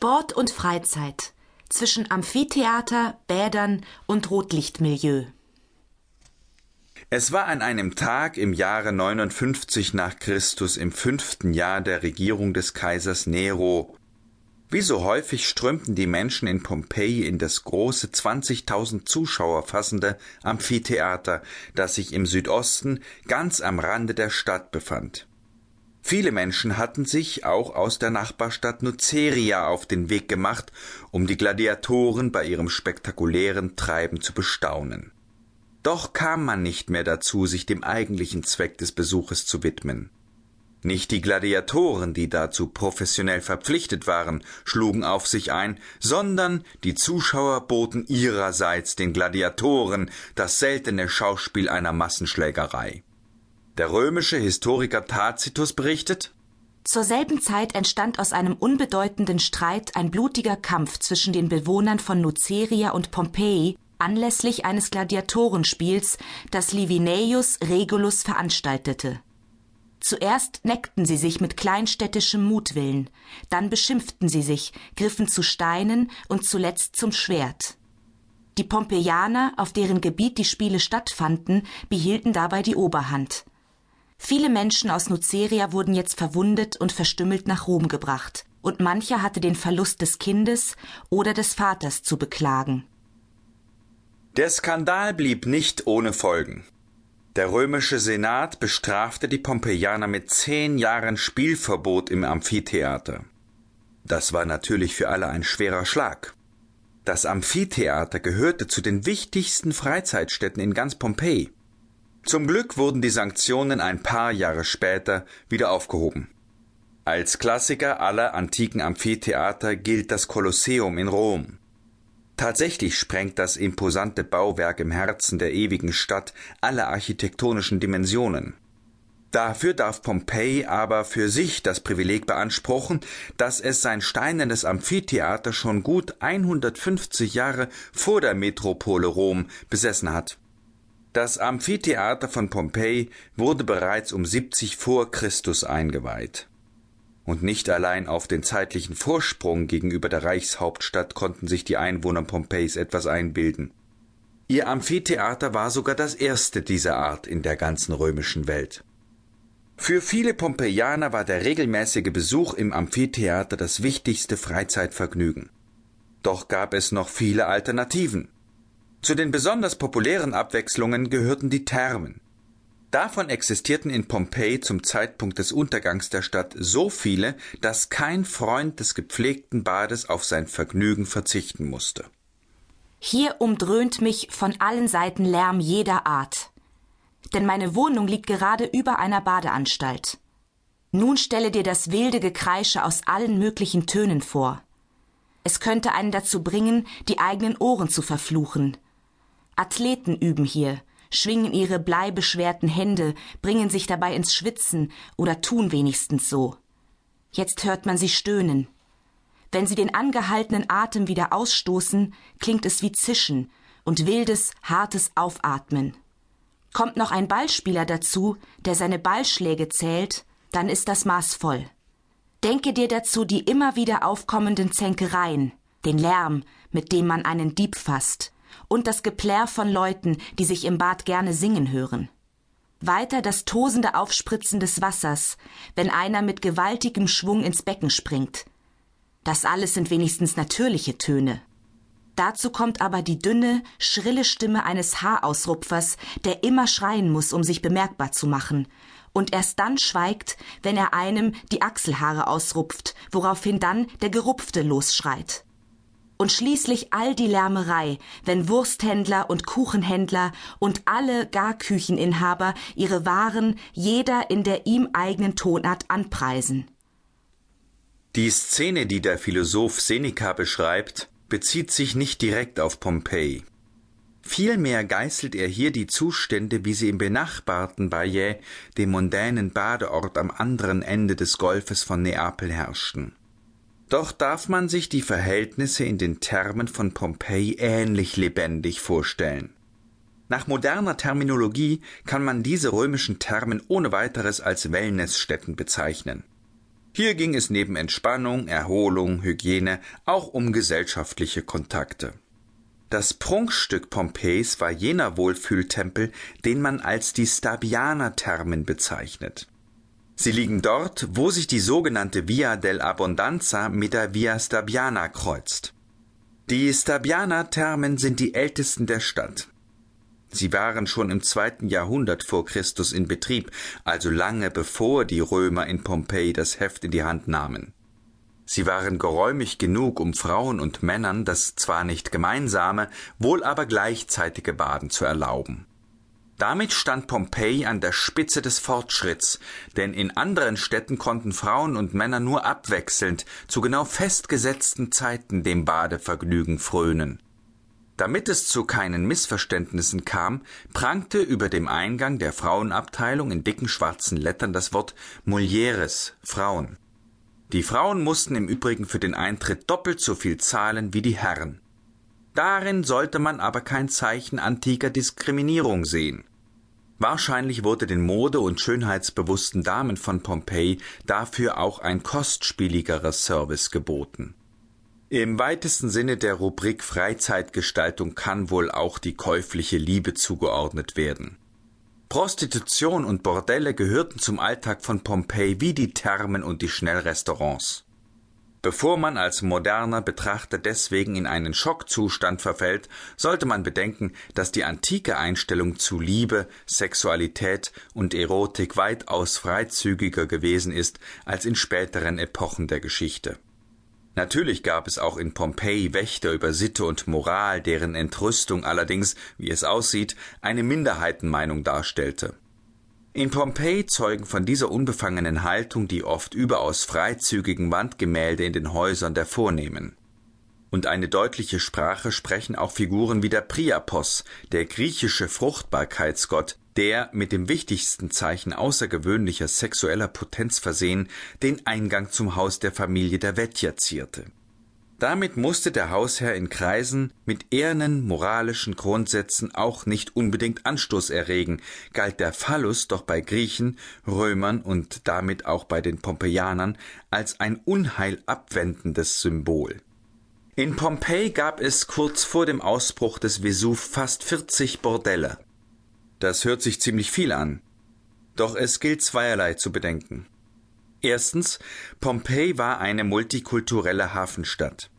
Sport und Freizeit zwischen Amphitheater, Bädern und Rotlichtmilieu. Es war an einem Tag im Jahre 59 nach Christus im fünften Jahr der Regierung des Kaisers Nero. Wie so häufig strömten die Menschen in Pompeji in das große 20.000 Zuschauer fassende Amphitheater, das sich im Südosten ganz am Rande der Stadt befand. Viele Menschen hatten sich auch aus der Nachbarstadt Nuceria auf den Weg gemacht, um die Gladiatoren bei ihrem spektakulären Treiben zu bestaunen. Doch kam man nicht mehr dazu, sich dem eigentlichen Zweck des Besuches zu widmen. Nicht die Gladiatoren, die dazu professionell verpflichtet waren, schlugen auf sich ein, sondern die Zuschauer boten ihrerseits den Gladiatoren das seltene Schauspiel einer Massenschlägerei. Der römische Historiker Tacitus berichtet, zur selben Zeit entstand aus einem unbedeutenden Streit ein blutiger Kampf zwischen den Bewohnern von Nuceria und Pompeji anlässlich eines Gladiatorenspiels, das Livineius Regulus veranstaltete. Zuerst neckten sie sich mit kleinstädtischem Mutwillen, dann beschimpften sie sich, griffen zu Steinen und zuletzt zum Schwert. Die Pompeianer, auf deren Gebiet die Spiele stattfanden, behielten dabei die Oberhand. Viele Menschen aus Nuceria wurden jetzt verwundet und verstümmelt nach Rom gebracht, und mancher hatte den Verlust des Kindes oder des Vaters zu beklagen. Der Skandal blieb nicht ohne Folgen. Der römische Senat bestrafte die Pompeianer mit zehn Jahren Spielverbot im Amphitheater. Das war natürlich für alle ein schwerer Schlag. Das Amphitheater gehörte zu den wichtigsten Freizeitstätten in ganz Pompeji. Zum Glück wurden die Sanktionen ein paar Jahre später wieder aufgehoben. Als Klassiker aller antiken Amphitheater gilt das Kolosseum in Rom. Tatsächlich sprengt das imposante Bauwerk im Herzen der ewigen Stadt alle architektonischen Dimensionen. Dafür darf Pompeji aber für sich das Privileg beanspruchen, dass es sein steinernes Amphitheater schon gut 150 Jahre vor der Metropole Rom besessen hat. Das Amphitheater von Pompeji wurde bereits um 70 vor Christus eingeweiht. Und nicht allein auf den zeitlichen Vorsprung gegenüber der Reichshauptstadt konnten sich die Einwohner Pompejis etwas einbilden. Ihr Amphitheater war sogar das erste dieser Art in der ganzen römischen Welt. Für viele Pompeianer war der regelmäßige Besuch im Amphitheater das wichtigste Freizeitvergnügen. Doch gab es noch viele Alternativen. Zu den besonders populären Abwechslungen gehörten die Thermen. Davon existierten in Pompeji zum Zeitpunkt des Untergangs der Stadt so viele, dass kein Freund des gepflegten Bades auf sein Vergnügen verzichten musste. Hier umdröhnt mich von allen Seiten Lärm jeder Art. Denn meine Wohnung liegt gerade über einer Badeanstalt. Nun stelle dir das wilde Gekreische aus allen möglichen Tönen vor. Es könnte einen dazu bringen, die eigenen Ohren zu verfluchen. Athleten üben hier, schwingen ihre bleibeschwerten Hände, bringen sich dabei ins Schwitzen oder tun wenigstens so. Jetzt hört man sie stöhnen. Wenn sie den angehaltenen Atem wieder ausstoßen, klingt es wie Zischen und wildes, hartes Aufatmen. Kommt noch ein Ballspieler dazu, der seine Ballschläge zählt, dann ist das Maß voll. Denke dir dazu die immer wieder aufkommenden Zänkereien, den Lärm, mit dem man einen Dieb fasst, und das Geplärr von Leuten, die sich im Bad gerne singen hören. Weiter das tosende Aufspritzen des Wassers, wenn einer mit gewaltigem Schwung ins Becken springt. Das alles sind wenigstens natürliche Töne. Dazu kommt aber die dünne, schrille Stimme eines Haarausrupfers, der immer schreien muss, um sich bemerkbar zu machen, und erst dann schweigt, wenn er einem die Achselhaare ausrupft, woraufhin dann der Gerupfte losschreit und schließlich all die Lärmerei, wenn Wursthändler und Kuchenhändler und alle Garkücheninhaber ihre Waren jeder in der ihm eigenen Tonart anpreisen. Die Szene, die der Philosoph Seneca beschreibt, bezieht sich nicht direkt auf Pompeji. Vielmehr geißelt er hier die Zustände, wie sie im benachbarten Baiae, dem mondänen Badeort am anderen Ende des Golfes von Neapel herrschten. Doch darf man sich die Verhältnisse in den Thermen von Pompeji ähnlich lebendig vorstellen. Nach moderner Terminologie kann man diese römischen Thermen ohne weiteres als Wellnessstätten bezeichnen. Hier ging es neben Entspannung, Erholung, Hygiene auch um gesellschaftliche Kontakte. Das Prunkstück Pompeis war jener Wohlfühltempel, den man als die Stabianer-Thermen bezeichnet. Sie liegen dort, wo sich die sogenannte Via dell'Abbondanza mit der Via Stabiana kreuzt. Die Stabianer-Thermen sind die ältesten der Stadt. Sie waren schon im zweiten Jahrhundert vor Christus in Betrieb, also lange bevor die Römer in Pompeji das Heft in die Hand nahmen. Sie waren geräumig genug, um Frauen und Männern das zwar nicht gemeinsame, wohl aber gleichzeitige Baden zu erlauben. Damit stand Pompeji an der Spitze des Fortschritts, denn in anderen Städten konnten Frauen und Männer nur abwechselnd zu genau festgesetzten Zeiten dem Badevergnügen frönen. Damit es zu keinen Missverständnissen kam, prangte über dem Eingang der Frauenabteilung in dicken schwarzen Lettern das Wort Mulieres Frauen. Die Frauen mussten im Übrigen für den Eintritt doppelt so viel zahlen wie die Herren. Darin sollte man aber kein Zeichen antiker Diskriminierung sehen. Wahrscheinlich wurde den mode- und schönheitsbewussten Damen von Pompeji dafür auch ein kostspieligerer Service geboten. Im weitesten Sinne der Rubrik Freizeitgestaltung kann wohl auch die käufliche Liebe zugeordnet werden. Prostitution und Bordelle gehörten zum Alltag von Pompeji wie die Thermen und die Schnellrestaurants. Bevor man als moderner Betrachter deswegen in einen Schockzustand verfällt, sollte man bedenken, dass die antike Einstellung zu Liebe, Sexualität und Erotik weitaus freizügiger gewesen ist als in späteren Epochen der Geschichte. Natürlich gab es auch in Pompeji Wächter über Sitte und Moral, deren Entrüstung allerdings, wie es aussieht, eine Minderheitenmeinung darstellte. In Pompeji zeugen von dieser unbefangenen Haltung die oft überaus freizügigen Wandgemälde in den Häusern der Vornehmen. Und eine deutliche Sprache sprechen auch Figuren wie der Priapos, der griechische Fruchtbarkeitsgott, der mit dem wichtigsten Zeichen außergewöhnlicher sexueller Potenz versehen den Eingang zum Haus der Familie der Vettier zierte. Damit musste der Hausherr in Kreisen mit ehernen moralischen Grundsätzen auch nicht unbedingt Anstoß erregen, galt der Phallus doch bei Griechen, Römern und damit auch bei den Pompeianern als ein unheilabwendendes Symbol. In Pompeji gab es kurz vor dem Ausbruch des Vesuv fast 40 Bordelle. Das hört sich ziemlich viel an. Doch es gilt zweierlei zu bedenken. Erstens, Pompeji war eine multikulturelle Hafenstadt.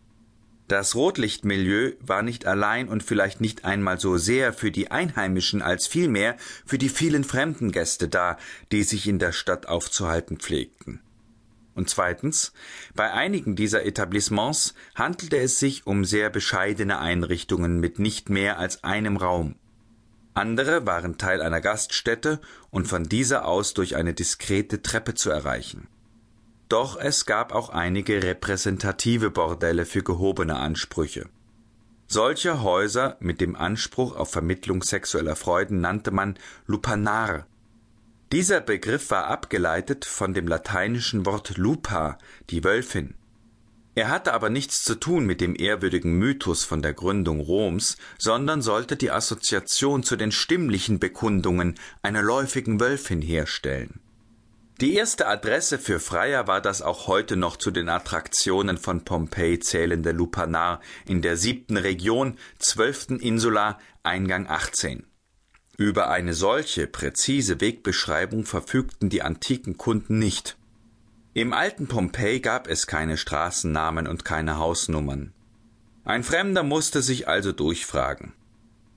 Das Rotlichtmilieu war nicht allein und vielleicht nicht einmal so sehr für die Einheimischen als vielmehr für die vielen fremden Gäste da, die sich in der Stadt aufzuhalten pflegten. Und zweitens, bei einigen dieser Etablissements handelte es sich um sehr bescheidene Einrichtungen mit nicht mehr als einem Raum. Andere waren Teil einer Gaststätte und von dieser aus durch eine diskrete Treppe zu erreichen. Doch es gab auch einige repräsentative Bordelle für gehobene Ansprüche. Solche Häuser mit dem Anspruch auf Vermittlung sexueller Freuden nannte man Lupanar. Dieser Begriff war abgeleitet von dem lateinischen Wort lupa, die Wölfin. Er hatte aber nichts zu tun mit dem ehrwürdigen Mythos von der Gründung Roms, sondern sollte die Assoziation zu den stimmlichen Bekundungen einer läufigen Wölfin herstellen. Die erste Adresse für Freier war das auch heute noch zu den Attraktionen von Pompeji zählende Lupanar in der siebten Region, zwölften Insula, Eingang 18. Über eine solche präzise Wegbeschreibung verfügten die antiken Kunden nicht. Im alten Pompeji gab es keine Straßennamen und keine Hausnummern. Ein Fremder musste sich also durchfragen.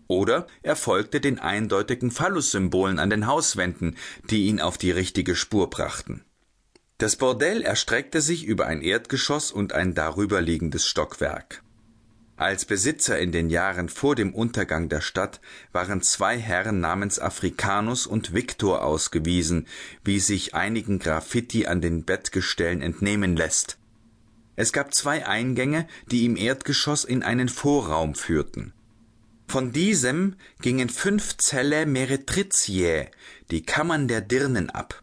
Oder er folgte den eindeutigen Phallus-Symbolen an den Hauswänden, die ihn auf die richtige Spur brachten. Das Bordell erstreckte sich über ein Erdgeschoss und ein darüberliegendes Stockwerk. Als Besitzer in den Jahren vor dem Untergang der Stadt waren zwei Herren namens Africanus und Victor ausgewiesen, wie sich einigen Graffiti an den Bettgestellen entnehmen lässt. Es gab zwei Eingänge, die im Erdgeschoss in einen Vorraum führten. Von diesem gingen fünf Zelle Meretritiae, die Kammern der Dirnen, ab.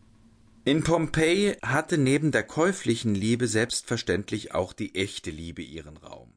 In Pompeji hatte neben der käuflichen Liebe selbstverständlich auch die echte Liebe ihren Raum